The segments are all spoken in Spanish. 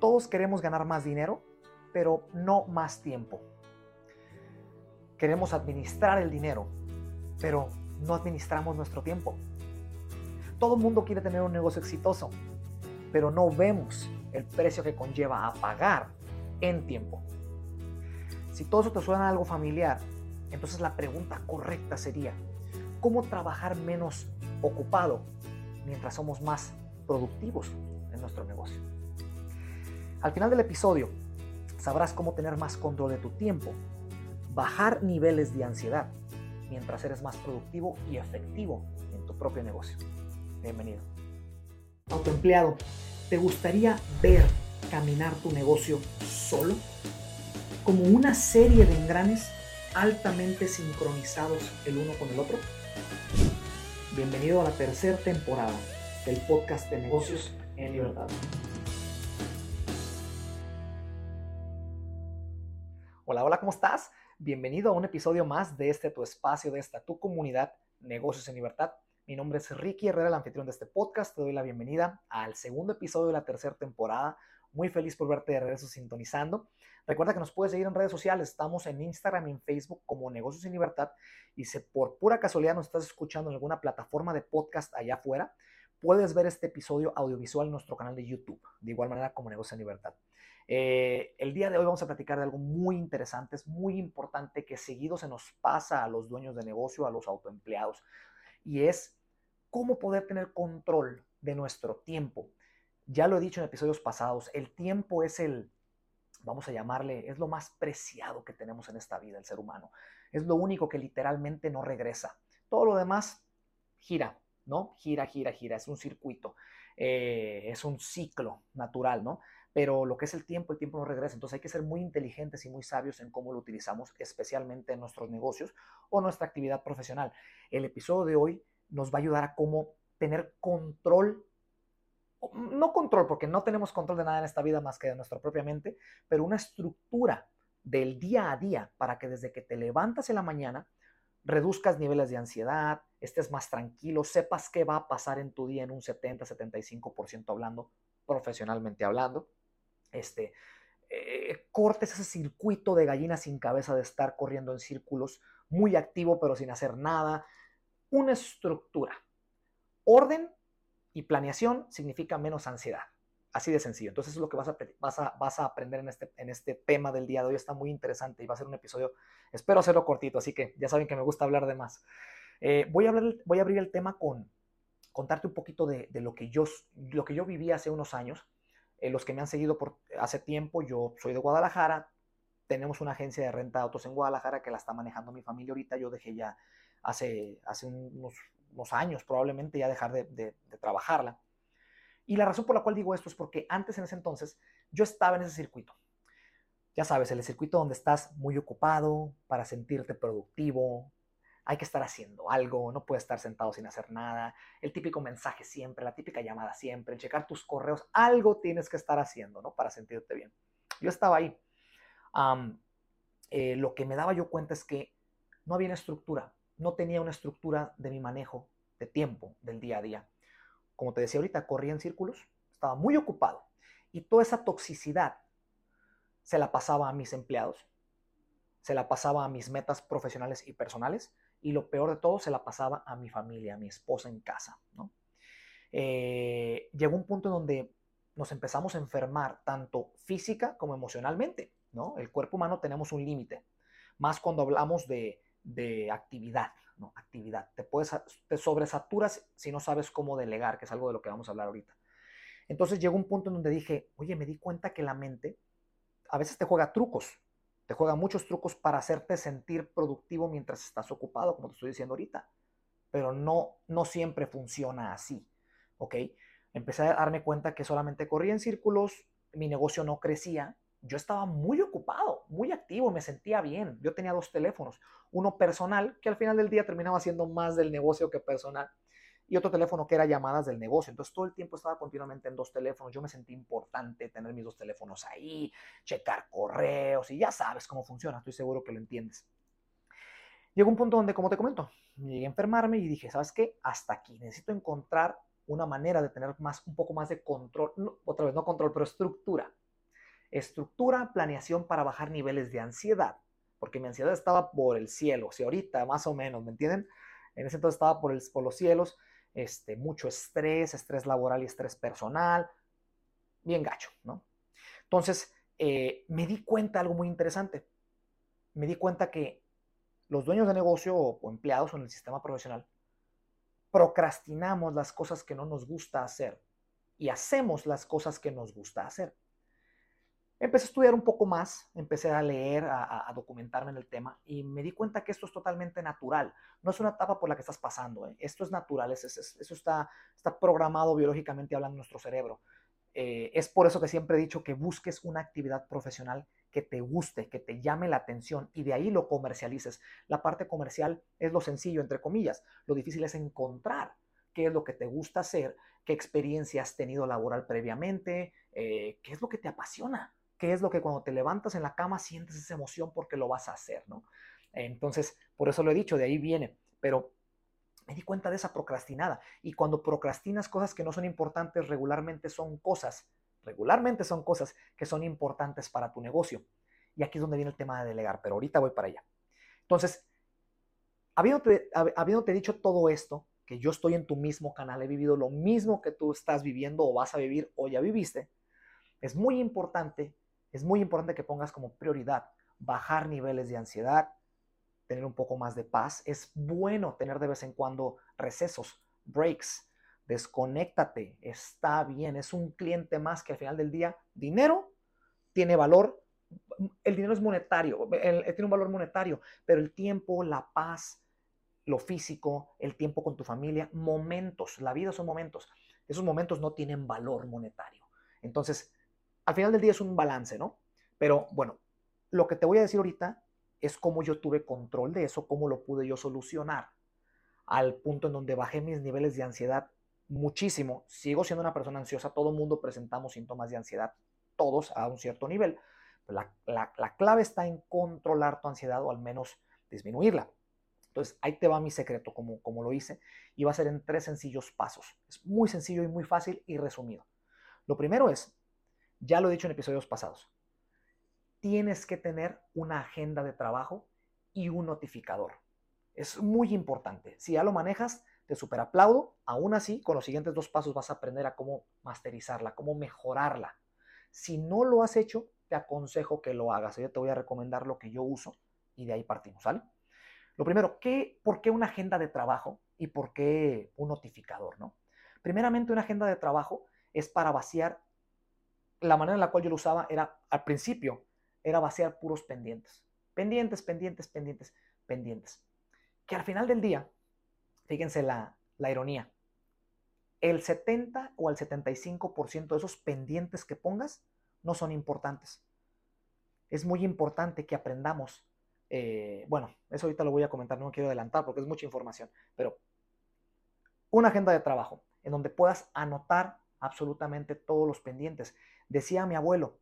Todos queremos ganar más dinero, pero no más tiempo. Queremos administrar el dinero, pero no administramos nuestro tiempo. Todo el mundo quiere tener un negocio exitoso, pero no vemos el precio que conlleva a pagar en tiempo. Si todo eso te suena algo familiar, entonces la pregunta correcta sería, ¿cómo trabajar menos ocupado mientras somos más productivos en nuestro negocio? Al final del episodio sabrás cómo tener más control de tu tiempo, bajar niveles de ansiedad mientras eres más productivo y efectivo en tu propio negocio. Bienvenido. Autoempleado, ¿te gustaría ver caminar tu negocio solo? Como una serie de engranes altamente sincronizados el uno con el otro. Bienvenido a la tercera temporada del podcast de negocios en libertad. Hola, hola, ¿cómo estás? Bienvenido a un episodio más de este tu espacio, de esta tu comunidad, Negocios en Libertad. Mi nombre es Ricky Herrera, el anfitrión de este podcast. Te doy la bienvenida al segundo episodio de la tercera temporada. Muy feliz por verte de regreso sintonizando. Recuerda que nos puedes seguir en redes sociales. Estamos en Instagram y en Facebook como Negocios en Libertad. Y si por pura casualidad nos estás escuchando en alguna plataforma de podcast allá afuera, puedes ver este episodio audiovisual en nuestro canal de YouTube. De igual manera como Negocios en Libertad. Eh, el día de hoy vamos a platicar de algo muy interesante, es muy importante que seguido se nos pasa a los dueños de negocio, a los autoempleados, y es cómo poder tener control de nuestro tiempo. Ya lo he dicho en episodios pasados, el tiempo es el, vamos a llamarle, es lo más preciado que tenemos en esta vida, el ser humano. Es lo único que literalmente no regresa. Todo lo demás gira, ¿no? Gira, gira, gira, es un circuito, eh, es un ciclo natural, ¿no? Pero lo que es el tiempo, el tiempo no regresa. Entonces hay que ser muy inteligentes y muy sabios en cómo lo utilizamos, especialmente en nuestros negocios o nuestra actividad profesional. El episodio de hoy nos va a ayudar a cómo tener control, no control, porque no tenemos control de nada en esta vida más que de nuestra propia mente, pero una estructura del día a día para que desde que te levantas en la mañana reduzcas niveles de ansiedad, estés más tranquilo, sepas qué va a pasar en tu día en un 70-75% hablando, profesionalmente hablando este, eh, cortes ese circuito de gallina sin cabeza de estar corriendo en círculos, muy activo pero sin hacer nada. Una estructura. Orden y planeación significa menos ansiedad. Así de sencillo. Entonces eso es lo que vas a, vas a, vas a aprender en este, en este tema del día de hoy. Está muy interesante y va a ser un episodio, espero hacerlo cortito, así que ya saben que me gusta hablar de más. Eh, voy, a hablar, voy a abrir el tema con contarte un poquito de, de, lo, que yo, lo que yo viví hace unos años eh, los que me han seguido por hace tiempo, yo soy de Guadalajara, tenemos una agencia de renta de autos en Guadalajara que la está manejando mi familia ahorita, yo dejé ya hace, hace unos, años probablemente ya dejar de, trabajarla. Y la razón por la cual digo esto es porque antes en ese entonces yo estaba en ese circuito. Ya sabes, el circuito donde estás muy ocupado para sentirte productivo, hay que estar haciendo algo, no puedes estar sentado sin hacer nada, el típico mensaje siempre, la típica llamada siempre, checar tus correos, algo tienes que estar haciendo, ¿no? Para sentirte bien. Yo estaba ahí. Eh, lo que me daba yo cuenta es que no había una estructura, no tenía una estructura de mi manejo de tiempo del día a día. Como te decía ahorita, corría en círculos, estaba muy ocupado y toda esa toxicidad se la pasaba a mis empleados, se la pasaba a mis metas profesionales y personales y lo peor de todo se la pasaba a mi familia, a mi esposa en casa. Eh, llegó un punto en donde nos empezamos a enfermar tanto física como emocionalmente. ¿no? El cuerpo humano tenemos un límite, más cuando hablamos de, de actividad. Actividad. Te, puedes, te sobresaturas si no sabes cómo delegar, que es algo de lo que vamos a hablar ahorita. Entonces llegó un punto en donde dije, oye, me di cuenta que la mente a veces te juega trucos, te juega muchos trucos para hacerte sentir productivo mientras estás ocupado, como te estoy diciendo ahorita. Pero no, no siempre funciona así. ¿Ok? Empecé a darme cuenta que solamente corría en círculos, mi negocio no crecía. Yo estaba muy ocupado, muy activo, me sentía bien. Yo tenía dos teléfonos, uno personal, que al final del día terminaba siendo más del negocio que personal, y otro teléfono que era llamadas del negocio. Entonces todo el tiempo estaba continuamente en dos teléfonos. Yo me sentí importante tener mis dos teléfonos ahí, checar correos y ya sabes cómo funciona, estoy seguro que lo entiendes. Llegó un punto donde, como te comento, llegué a enfermarme y dije, ¿sabes qué? Hasta aquí, necesito encontrar una manera de tener más, un poco más de control, otra vez no control, pero estructura estructura, planeación para bajar niveles de ansiedad, porque mi ansiedad estaba por el cielo, si ahorita más o menos, ¿me entienden? En ese entonces estaba por, el, por los cielos, este, mucho estrés, estrés laboral y estrés personal, bien gacho, ¿no? Entonces, eh, me di cuenta algo muy interesante. Me di cuenta que los dueños de negocio o empleados en el sistema profesional procrastinamos las cosas que no nos gusta hacer y hacemos las cosas que nos gusta hacer. Empecé a estudiar un poco más, empecé a leer, a, documentarme en el tema y me di cuenta que esto es totalmente natural. No es una etapa por la que estás pasando, ¿eh? esto es natural, eso, está, está programado biológicamente hablando en nuestro cerebro. Eh, es por eso que siempre he dicho que busques una actividad profesional que te guste, que te llame la atención y de ahí lo comercialices. La parte comercial es lo sencillo, entre comillas. Lo difícil es encontrar qué es lo que te gusta hacer, qué experiencia has tenido laboral previamente, eh, qué es lo que te apasiona, qué es lo que cuando te levantas en la cama sientes esa emoción porque lo vas a hacer, ¿no? Entonces, por eso lo he dicho, de ahí viene. Pero me di cuenta de esa procrastinada. Y cuando procrastinas cosas que no son importantes, regularmente son cosas, regularmente son cosas que son importantes para tu negocio. Y aquí es donde viene el tema de delegar, pero ahorita voy para allá. Entonces, habiéndote, habiéndote dicho todo esto, que yo estoy en tu mismo canal, he vivido lo mismo que tú estás viviendo o vas a vivir o ya viviste, es muy importante, es muy importante que pongas como prioridad bajar niveles de ansiedad, tener un poco más de paz. Es bueno tener de vez en cuando recesos, breaks. Desconéctate, está bien. Es un cliente más que al final del día, dinero tiene valor. El dinero es monetario, tiene un valor monetario, pero el tiempo, la paz, lo físico, el tiempo con tu familia, momentos, la vida son momentos. Esos momentos no tienen valor monetario. Entonces, al final del día es un balance, ¿no? Pero bueno, lo que te voy a decir ahorita es cómo yo tuve control de eso, cómo lo pude yo solucionar, al punto en donde bajé mis niveles de ansiedad muchísimo. Sigo siendo una persona ansiosa, todo mundo presentamos síntomas de ansiedad, todos a un cierto nivel. La, la, clave está en controlar tu ansiedad o al menos disminuirla. Entonces, ahí te va mi secreto, como, como lo hice, y va a ser en tres sencillos pasos. Es muy sencillo y muy fácil y resumido. Lo primero es, ya lo he dicho en episodios pasados, tienes que tener una agenda de trabajo y un notificador. Es muy importante. Si ya lo manejas, te super aplaudo. Aún así, con los siguientes dos pasos vas a aprender a cómo masterizarla, cómo mejorarla. Si no lo has hecho, te aconsejo que lo hagas. Yo te voy a recomendar lo que yo uso y de ahí partimos, ¿sale? Lo primero, ¿qué, ¿por qué una agenda de trabajo y por qué un notificador, no? Primeramente, una agenda de trabajo es para vaciar. La manera en la cual yo lo usaba era al principio era vaciar puros pendientes. Pendientes, pendientes, pendientes, pendientes. Que al final del día, fíjense la, la ironía, el 70 o el 75% de esos pendientes que pongas no son importantes. Es muy importante que aprendamos. Eh, bueno, eso ahorita lo voy a comentar, no quiero adelantar porque es mucha información, pero una agenda de trabajo en donde puedas anotar absolutamente todos los pendientes. Decía mi abuelo,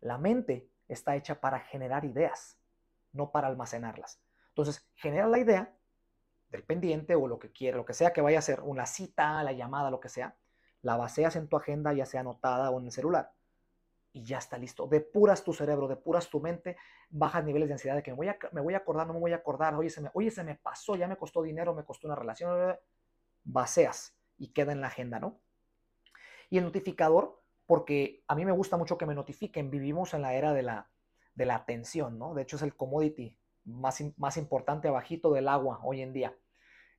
la mente está hecha para generar ideas, no para almacenarlas. Entonces, genera la idea del pendiente o lo que quiera, lo que sea que vaya a ser, una cita, la llamada, lo que sea, la baseas en tu agenda, ya sea anotada o en el celular, y ya está listo. Depuras tu cerebro, depuras tu mente, bajas niveles de ansiedad de que me voy a, me voy a acordar, no me voy a acordar, oye se, me, oye, se me pasó, ya me costó dinero, me costó una relación, baseas y queda en la agenda, ¿no? Y el notificador, porque a mí me gusta mucho que me notifiquen. Vivimos en la era de la, de la atención, ¿no? De hecho, es el commodity más, más importante abajito del agua hoy en día.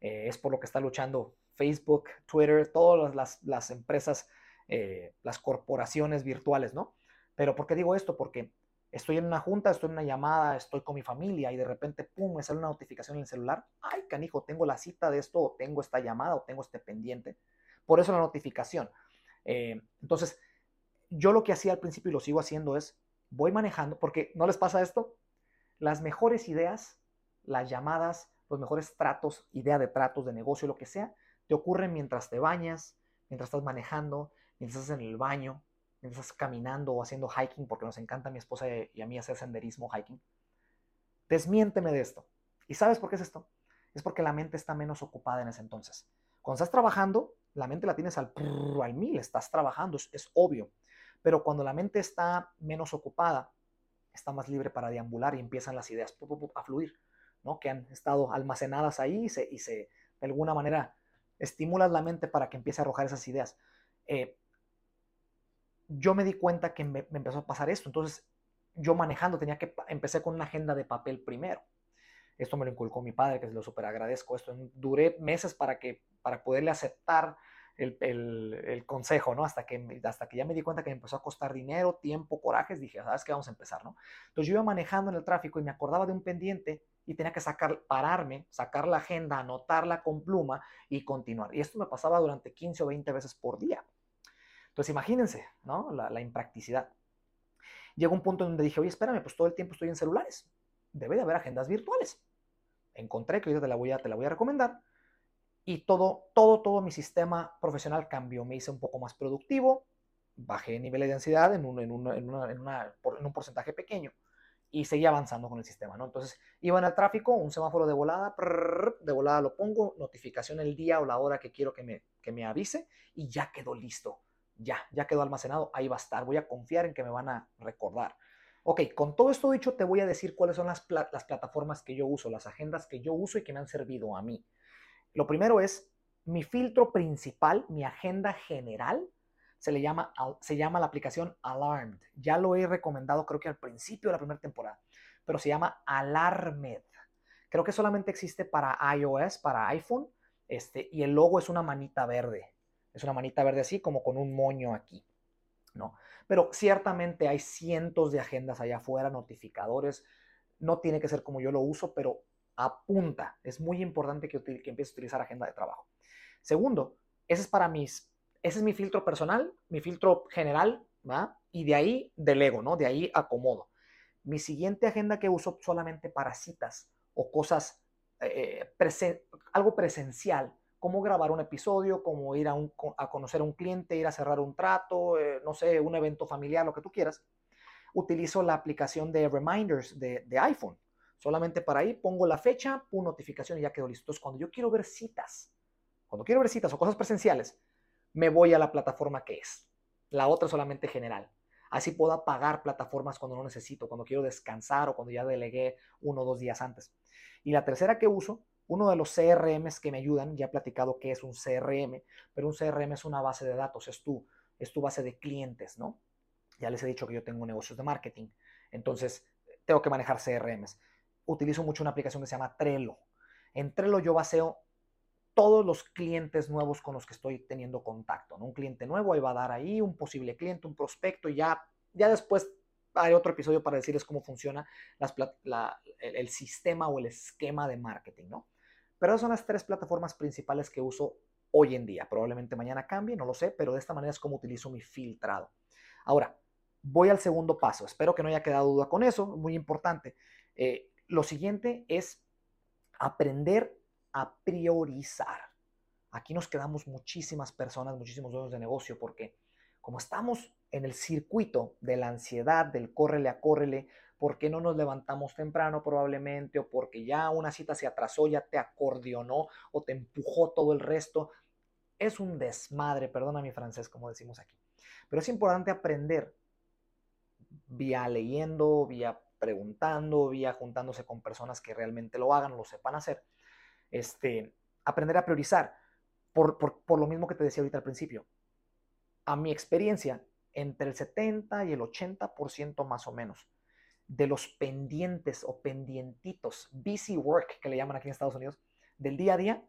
Eh, es por lo que está luchando Facebook, Twitter, todas las, las empresas, eh, las corporaciones virtuales, ¿no? Pero ¿por qué digo esto? Porque estoy en una junta, estoy en una llamada, estoy con mi familia y de repente, pum, me sale una notificación en el celular. Ay, canijo, tengo la cita de esto, o tengo esta llamada, o tengo este pendiente. Por eso la notificación. Eh, entonces, yo lo que hacía al principio y lo sigo haciendo es, voy manejando, porque no les pasa esto, las mejores ideas, las llamadas, los mejores tratos, idea de tratos, de negocio, lo que sea, te ocurren mientras te bañas, mientras estás manejando, mientras estás en el baño, mientras estás caminando o haciendo hiking, porque nos encanta a mi esposa y a mí hacer senderismo, hiking. Desmiénteme de esto. ¿Y sabes por qué es esto? Es porque la mente está menos ocupada en ese entonces. Cuando estás trabajando, la mente la tienes al, al mil, estás trabajando, es obvio. Pero cuando la mente está menos ocupada, está más libre para deambular y empiezan las ideas a fluir, ¿no? Que han estado almacenadas ahí y se, y se de alguna manera estimulas la mente para que empiece a arrojar esas ideas. Eh, yo me di cuenta que me, empezó a pasar esto. Entonces, yo manejando tenía que, empecé con una agenda de papel primero. Esto me lo inculcó mi padre, que se lo súper agradezco. Esto duré meses para, que, para poderle aceptar el, consejo, ¿no? Hasta que, hasta que ya me di cuenta que me empezó a costar dinero, tiempo, corajes, dije, ¿sabes qué? Vamos a empezar, ¿no? Entonces yo iba manejando en el tráfico y me acordaba de un pendiente y tenía que sacar, pararme, sacar la agenda, anotarla con pluma y continuar. Y esto me pasaba durante 15 o 20 veces por día. Entonces imagínense, ¿no? La, impracticidad. Llegó un punto donde dije, oye, espérame, pues todo el tiempo estoy en celulares. Debe de haber agendas virtuales. Encontré, que ahorita te la voy a, te la voy a recomendar, y todo, todo, todo mi sistema profesional cambió. Me hice un poco más productivo, bajé nivel de ansiedad en un, en, en, un porcentaje pequeño y seguí avanzando con el sistema, ¿no? Entonces, iba en el tráfico, un semáforo de volada, de volada lo pongo, notificación el día o la hora que quiero que me, que me avise y ya quedó listo. Ya, ya quedó almacenado, ahí va a estar. Voy a confiar en que me van a recordar. Ok, con todo esto dicho, te voy a decir cuáles son las, plataformas que yo uso, las agendas que yo uso y que me han servido a mí. Lo primero es mi filtro principal, mi agenda general, se le llama, se llama la aplicación Alarmed. Ya lo he recomendado creo que al principio de la primera temporada, pero se llama Alarmed. Creo que solamente existe para iOS, para iPhone, este, y el logo es una manita verde. Es una manita verde así como con un moño aquí, ¿no? Pero ciertamente hay cientos de agendas allá afuera, notificadores. No tiene que ser como yo lo uso, pero apunta. Es muy importante que, que a utilizar agenda de trabajo. Segundo, ese es para mis, ese es mi filtro personal, mi filtro general, ¿va? Y de ahí delego, ¿no? De ahí acomodo. Mi siguiente agenda que uso solamente para citas o cosas, eh, algo presencial, como grabar un episodio, como ir a, un, a, conocer a un cliente, ir a cerrar un trato, eh, no sé, un evento familiar, lo que tú quieras. Utilizo la aplicación de Reminders de, de iPhone. Solamente para ahí pongo la fecha, pum, notificación y ya quedó listo. Entonces, cuando yo quiero ver citas, cuando quiero ver citas o cosas presenciales, me voy a la plataforma que es. La otra solamente general. Así puedo apagar plataformas cuando no necesito, cuando quiero descansar o cuando ya delegué uno o dos días antes. Y la tercera que uso, uno de los CRMs que me ayudan, ya he platicado que es un CRM, pero un CRM es una base de datos, es tu, es tu base de clientes, ¿no? Ya les he dicho que yo tengo negocios de marketing, entonces tengo que manejar CRMs utilizo mucho una aplicación que se llama Trello. En Trello yo baseo todos los clientes nuevos con los que estoy teniendo contacto. Un cliente nuevo, ahí va a dar ahí un posible cliente, un prospecto, y ya, ya después hay otro episodio para decirles cómo funciona el, sistema o el esquema de marketing, ¿no? Pero esas son las tres plataformas principales que uso hoy en día. Probablemente mañana cambie, no lo sé, pero de esta manera es como utilizo mi filtrado. Ahora, voy al segundo paso. Espero que no haya quedado duda con eso, muy importante. Eh, lo siguiente es aprender a priorizar. Aquí nos quedamos muchísimas personas, muchísimos dueños de negocio, porque como estamos en el circuito de la ansiedad, del córrele a córrele, porque no nos levantamos temprano probablemente, o porque ya una cita se atrasó, ya te acordeonó o te empujó todo el resto. Es un desmadre, perdona mi francés, como decimos aquí. Pero es importante aprender vía leyendo, vía preguntando, vía juntándose con personas que realmente lo hagan, lo sepan hacer, este, aprender a priorizar. Por, por, lo mismo que te decía ahorita al principio, a mi experiencia, entre el 70 y el 80% más o menos de los pendientes o pendientitos, busy work que le llaman aquí en Estados Unidos, del día a día,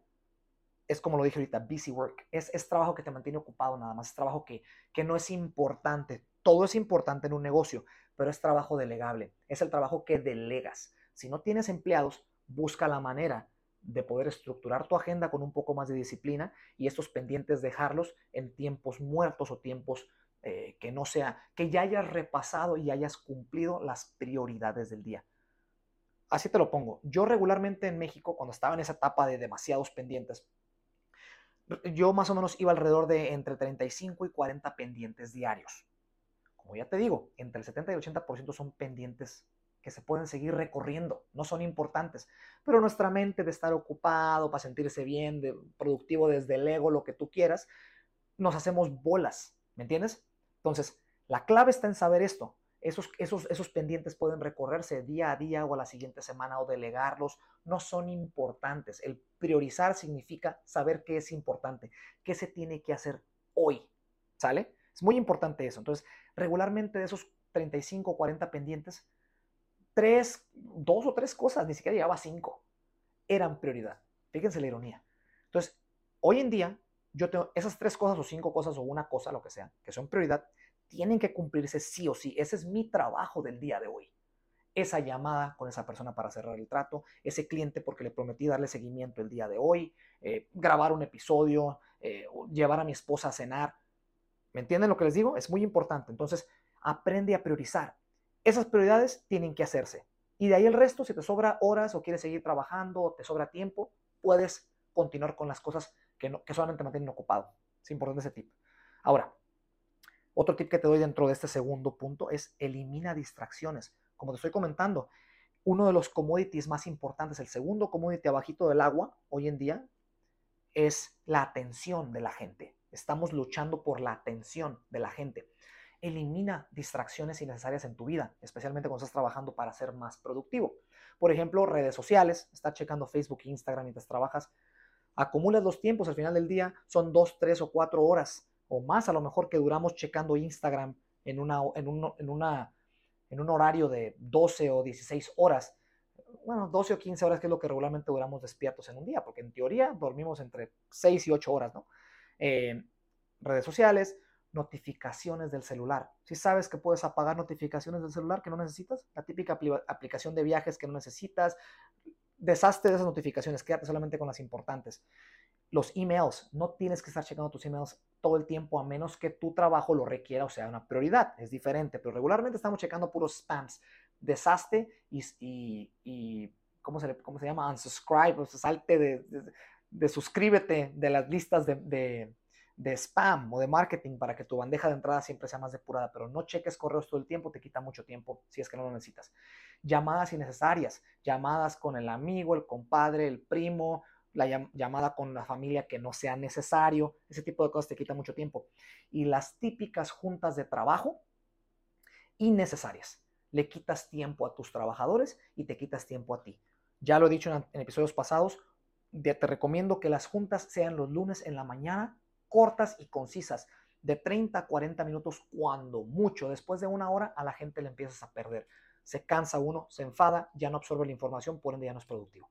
es como lo dije ahorita, busy work. Es, es trabajo que te mantiene ocupado nada más, es trabajo que, que no es importante. Todo es importante en un negocio, pero es trabajo delegable, es el trabajo que delegas. Si no tienes empleados, busca la manera de poder estructurar tu agenda con un poco más de disciplina y estos pendientes dejarlos en tiempos muertos o tiempos eh, que no sea, que ya hayas repasado y hayas cumplido las prioridades del día. Así te lo pongo. Yo regularmente en México, cuando estaba en esa etapa de demasiados pendientes, yo más o menos iba alrededor de entre 35 y 40 pendientes diarios como ya te digo, entre el 70 y el 80% son pendientes que se pueden seguir recorriendo, no son importantes, pero nuestra mente de estar ocupado, para sentirse bien, de, productivo desde el ego, lo que tú quieras, nos hacemos bolas, ¿me entiendes? Entonces, La clave está en saber esto. Esos, esos, esos pendientes pueden recorrerse día a día o a la siguiente semana o delegarlos. No son importantes. El priorizar significa saber qué es importante, qué se tiene que hacer hoy. ¿Sale? Es muy importante eso. Entonces, regularmente de esos 35 o 40 pendientes, tres, dos o tres cosas, ni siquiera llegaba a cinco, eran prioridad. Fíjense la ironía. Entonces, hoy en día, yo tengo esas tres cosas o cinco cosas o una cosa, lo que sea, que son prioridad, tienen que cumplirse sí o sí. Ese es mi trabajo del día de hoy. Esa llamada con esa persona para cerrar el trato, ese cliente porque le prometí darle seguimiento el día de hoy, eh, grabar un episodio, eh, llevar a mi esposa a cenar. ¿Me entienden lo que les digo? Es muy importante. Entonces, aprende a priorizar. Esas prioridades tienen que hacerse. Y de ahí el resto, si te sobra horas o quieres seguir trabajando o te sobra tiempo, puedes continuar con las cosas que, no, que solamente mantienen ocupado. Es importante ese tip. Ahora, otro tip que te doy dentro de este segundo punto es elimina distracciones. Como te estoy comentando, uno de los commodities más importantes, el segundo commodity abajito del agua hoy en día, es la atención de la gente. Estamos luchando por la atención de la gente. Elimina distracciones innecesarias en tu vida, especialmente cuando estás trabajando para ser más productivo. Por ejemplo, redes sociales, estás checando Facebook e Instagram mientras trabajas. Acumulas los tiempos al final del día, son dos, tres o cuatro horas o más a lo mejor que duramos checando Instagram en, una, en, un, en, una, en un horario de 12 o 16 horas. Bueno, 12 o 15 horas que es lo que regularmente duramos despiertos en un día, porque en teoría dormimos entre 6 y 8 horas, ¿no? Eh, redes sociales, notificaciones del celular. Si sabes que puedes apagar notificaciones del celular que no necesitas, la típica aplicación de viajes que no necesitas, deshazte de esas notificaciones, quédate solamente con las importantes. Los emails, no tienes que estar checando tus emails todo el tiempo a menos que tu trabajo lo requiera o sea una prioridad. Es diferente, pero regularmente estamos checando puros spams. Deshazte y, y, ¿cómo, se ¿cómo se llama? Unsubscribe, o salte de, de, suscríbete de las listas de, de spam o de marketing para que tu bandeja de entrada siempre sea más depurada, pero no cheques correos todo el tiempo, te quita mucho tiempo si es que no lo necesitas. Llamadas innecesarias, llamadas con el amigo, el compadre, el primo, la llamada con la familia que no sea necesario, ese tipo de cosas te quita mucho tiempo. Y las típicas juntas de trabajo innecesarias. Le quitas tiempo a tus trabajadores y te quitas tiempo a ti. Ya lo he dicho en, episodios pasados, te recomiendo que las juntas sean los lunes en la mañana, cortas y concisas, de 30 a 40 minutos cuando mucho. Después de una hora a la gente le empiezas a perder. Se cansa uno, se enfada, ya no absorbe la información, por ende ya no es productivo.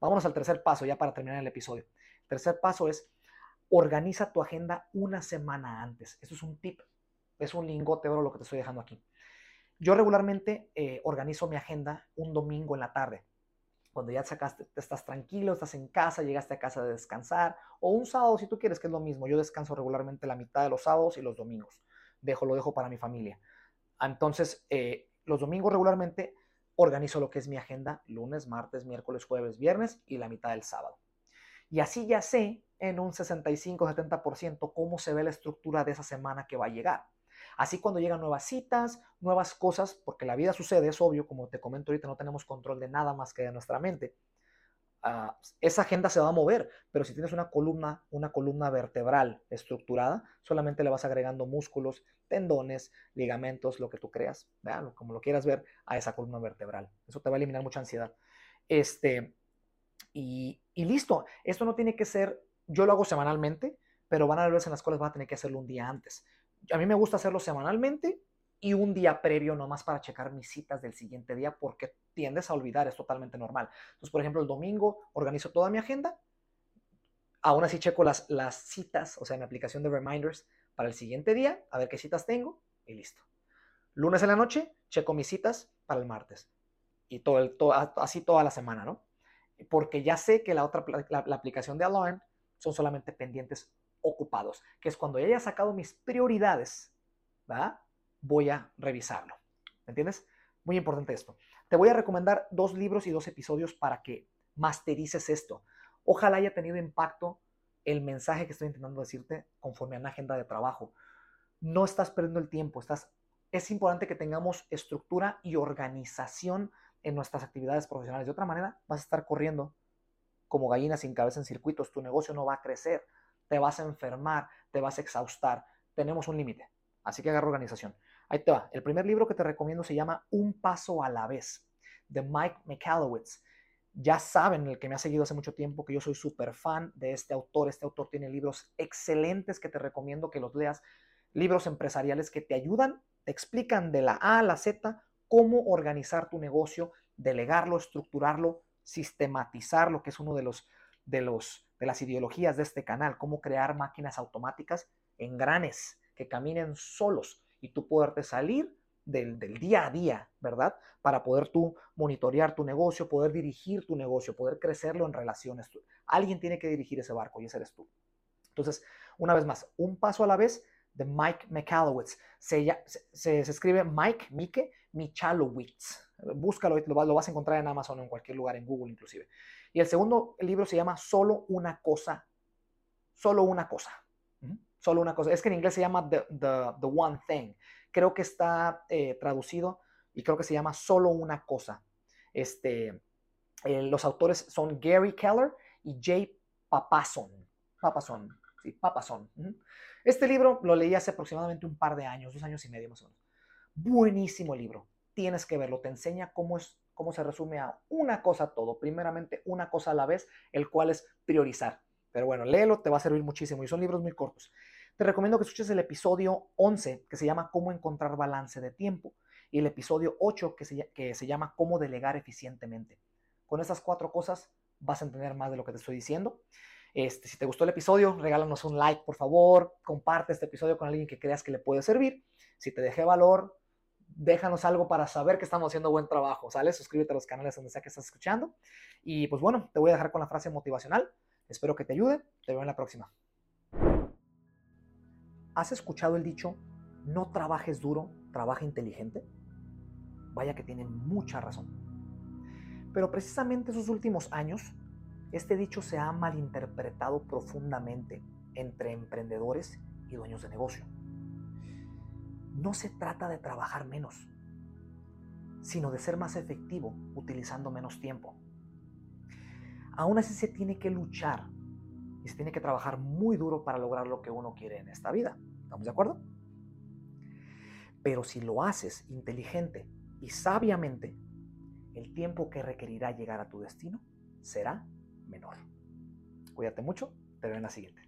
Vámonos al tercer paso ya para terminar el episodio. El tercer paso es organiza tu agenda una semana antes. Eso es un tip, es un lingote de oro lo que te estoy dejando aquí. Yo regularmente eh, organizo mi agenda un domingo en la tarde, cuando ya sacaste, estás tranquilo, estás en casa, llegaste a casa de descansar, o un sábado si tú quieres, que es lo mismo. Yo descanso regularmente la mitad de los sábados y los domingos. Dejo, lo dejo para mi familia. Entonces, eh, los domingos regularmente organizo lo que es mi agenda lunes, martes, miércoles, jueves, viernes y la mitad del sábado. Y así ya sé en un 65-70% cómo se ve la estructura de esa semana que va a llegar. Así cuando llegan nuevas citas, nuevas cosas, porque la vida sucede, es obvio, como te comento ahorita, no tenemos control de nada más que de nuestra mente. Ah, esa agenda se va a mover, pero si tienes una columna, una columna vertebral estructurada, solamente le vas agregando músculos, tendones, ligamentos, lo que tú creas, como lo quieras ver, a esa columna vertebral. Eso te va a eliminar mucha ansiedad. Este, y, listo, esto no tiene que ser, yo lo hago semanalmente, pero van a veces en las cuales vas a tener que hacerlo un día antes. A mí me gusta hacerlo semanalmente y un día previo nomás para checar mis citas del siguiente día porque tiendes a olvidar, es totalmente normal. Entonces, por ejemplo, el domingo organizo toda mi agenda, aún así checo las, las citas, o sea, mi aplicación de reminders para el siguiente día, a ver qué citas tengo y listo. Lunes en la noche, checo mis citas para el martes y todo el, así toda la semana, ¿no? Porque ya sé que la otra, la aplicación de Alarm son solamente pendientes ocupados, que es cuando ya haya sacado mis prioridades, voy a revisarlo. ¿Me entiendes? Muy importante esto. Te voy a recomendar dos libros y dos episodios para que masterices esto. Ojalá haya tenido impacto el mensaje que estoy intentando decirte conforme a una agenda de trabajo. No estás perdiendo el tiempo, estás es importante que tengamos estructura y organización en nuestras actividades profesionales. De otra manera, vas a estar corriendo como gallina sin cabeza en circuitos, tu negocio no va a crecer, te vas a enfermar, te vas a exhaustar. Tenemos un límite, así que agarra organización. Ahí te va. El primer libro que te recomiendo se llama Un paso a la vez, de Mike McAllowitz. Ya saben, el que me ha seguido hace mucho tiempo, que yo soy súper fan de este autor. Este autor tiene libros excelentes que te recomiendo que los leas. Libros empresariales que te ayudan, te explican de la A a la Z cómo organizar tu negocio, delegarlo, estructurarlo, sistematizarlo, que es uno de los de los de las ideologías de este canal, cómo crear máquinas automáticas en granes que caminen solos y tú poderte salir del, día a día, ¿verdad? Para poder tú monitorear tu negocio, poder dirigir tu negocio, poder crecerlo en relaciones. Alguien tiene que dirigir ese barco y ese eres tú. Entonces, una vez más, un paso a la vez de Mike McAllowitz. Se, se, escribe Mike, Mike Michalowitz. Búscalo, lo, lo vas a encontrar en Amazon o en cualquier lugar, en Google inclusive. Y el segundo libro se llama Solo una cosa. Solo una cosa. Solo una cosa. Es que en inglés se llama The, the, One Thing. Creo que está eh, traducido y creo que se llama Solo una cosa. Este, eh, los autores son Gary Keller y Jay Papason. Papason. Sí, Papason. Este libro lo leí hace aproximadamente un par de años, dos años y medio más o menos. Buenísimo libro. Tienes que verlo. Te enseña cómo es cómo se resume a una cosa todo. Primeramente, una cosa a la vez, el cual es priorizar. Pero bueno, léelo, te va a servir muchísimo y son libros muy cortos. Te recomiendo que escuches el episodio 11, que se llama Cómo encontrar balance de tiempo, y el episodio 8, que se, que se llama Cómo delegar eficientemente. Con estas cuatro cosas vas a entender más de lo que te estoy diciendo. Este, si te gustó el episodio, regálanos un like, por favor. Comparte este episodio con alguien que creas que le puede servir. Si te dejé valor, déjanos algo para saber que estamos haciendo buen trabajo, ¿sale? Suscríbete a los canales donde sea que estás escuchando. Y pues bueno, te voy a dejar con la frase motivacional. Espero que te ayude. Te veo en la próxima. ¿Has escuchado el dicho, no trabajes duro, trabaja inteligente? Vaya que tiene mucha razón. Pero precisamente esos últimos años, este dicho se ha malinterpretado profundamente entre emprendedores y dueños de negocio no se trata de trabajar menos, sino de ser más efectivo utilizando menos tiempo. Aún así se tiene que luchar y se tiene que trabajar muy duro para lograr lo que uno quiere en esta vida. ¿Estamos de acuerdo? Pero si lo haces inteligente y sabiamente, el tiempo que requerirá llegar a tu destino será menor. Cuídate mucho, te veo en la siguiente.